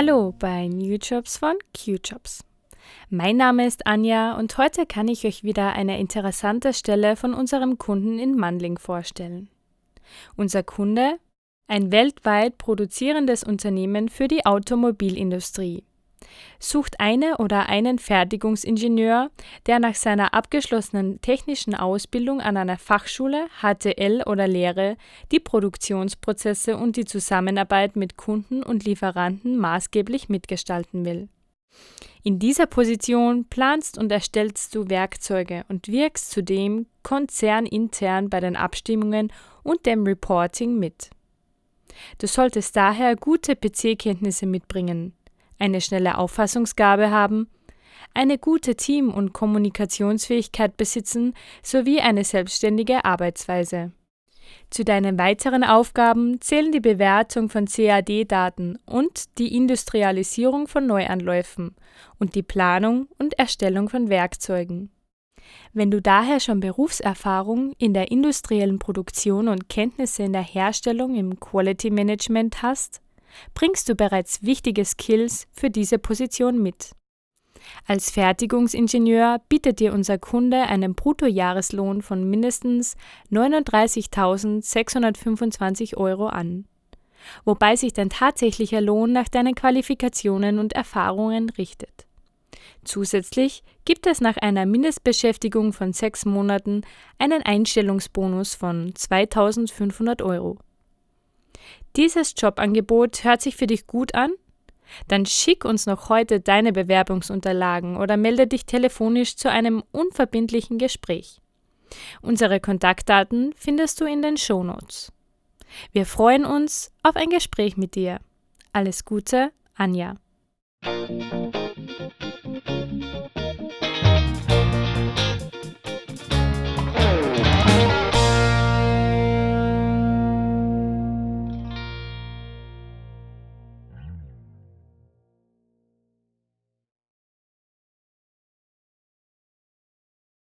Hallo bei New Jobs von Q-Jobs. Mein Name ist Anja und heute kann ich euch wieder eine interessante Stelle von unserem Kunden in Mandling vorstellen. Unser Kunde, ein weltweit produzierendes Unternehmen für die Automobilindustrie, sucht eine oder einen Fertigungsingenieur, der nach seiner abgeschlossenen technischen Ausbildung an einer Fachschule, HTL oder Lehre die Produktionsprozesse und die Zusammenarbeit mit Kunden und Lieferanten maßgeblich mitgestalten will. In dieser Position planst und erstellst du Werkzeuge und wirkst zudem konzernintern bei den Abstimmungen und dem Reporting mit. Du solltest daher gute PC-Kenntnisse mitbringen, eine schnelle Auffassungsgabe haben, eine gute Team- und Kommunikationsfähigkeit besitzen sowie eine selbstständige Arbeitsweise. Zu deinen weiteren Aufgaben zählen die Bewertung von CAD-Daten und die Industrialisierung von Neuanläufen und die Planung und Erstellung von Werkzeugen. Wenn du daher schon Berufserfahrung in der industriellen Produktion und Kenntnisse in der Herstellung im Quality Management hast, bringst du bereits wichtige Skills für diese Position mit. Als Fertigungsingenieur bietet dir unser Kunde einen Bruttojahreslohn von mindestens 39.625 Euro an, wobei sich dein tatsächlicher Lohn nach deinen Qualifikationen und Erfahrungen richtet. Zusätzlich gibt es nach einer Mindestbeschäftigung von sechs Monaten einen Einstellungsbonus von 2500 Euro. Dieses Jobangebot hört sich für dich gut an? Dann schick uns noch heute deine Bewerbungsunterlagen oder melde dich telefonisch zu einem unverbindlichen Gespräch. Unsere Kontaktdaten findest du in den Shownotes. Wir freuen uns auf ein Gespräch mit dir. Alles Gute, Anja.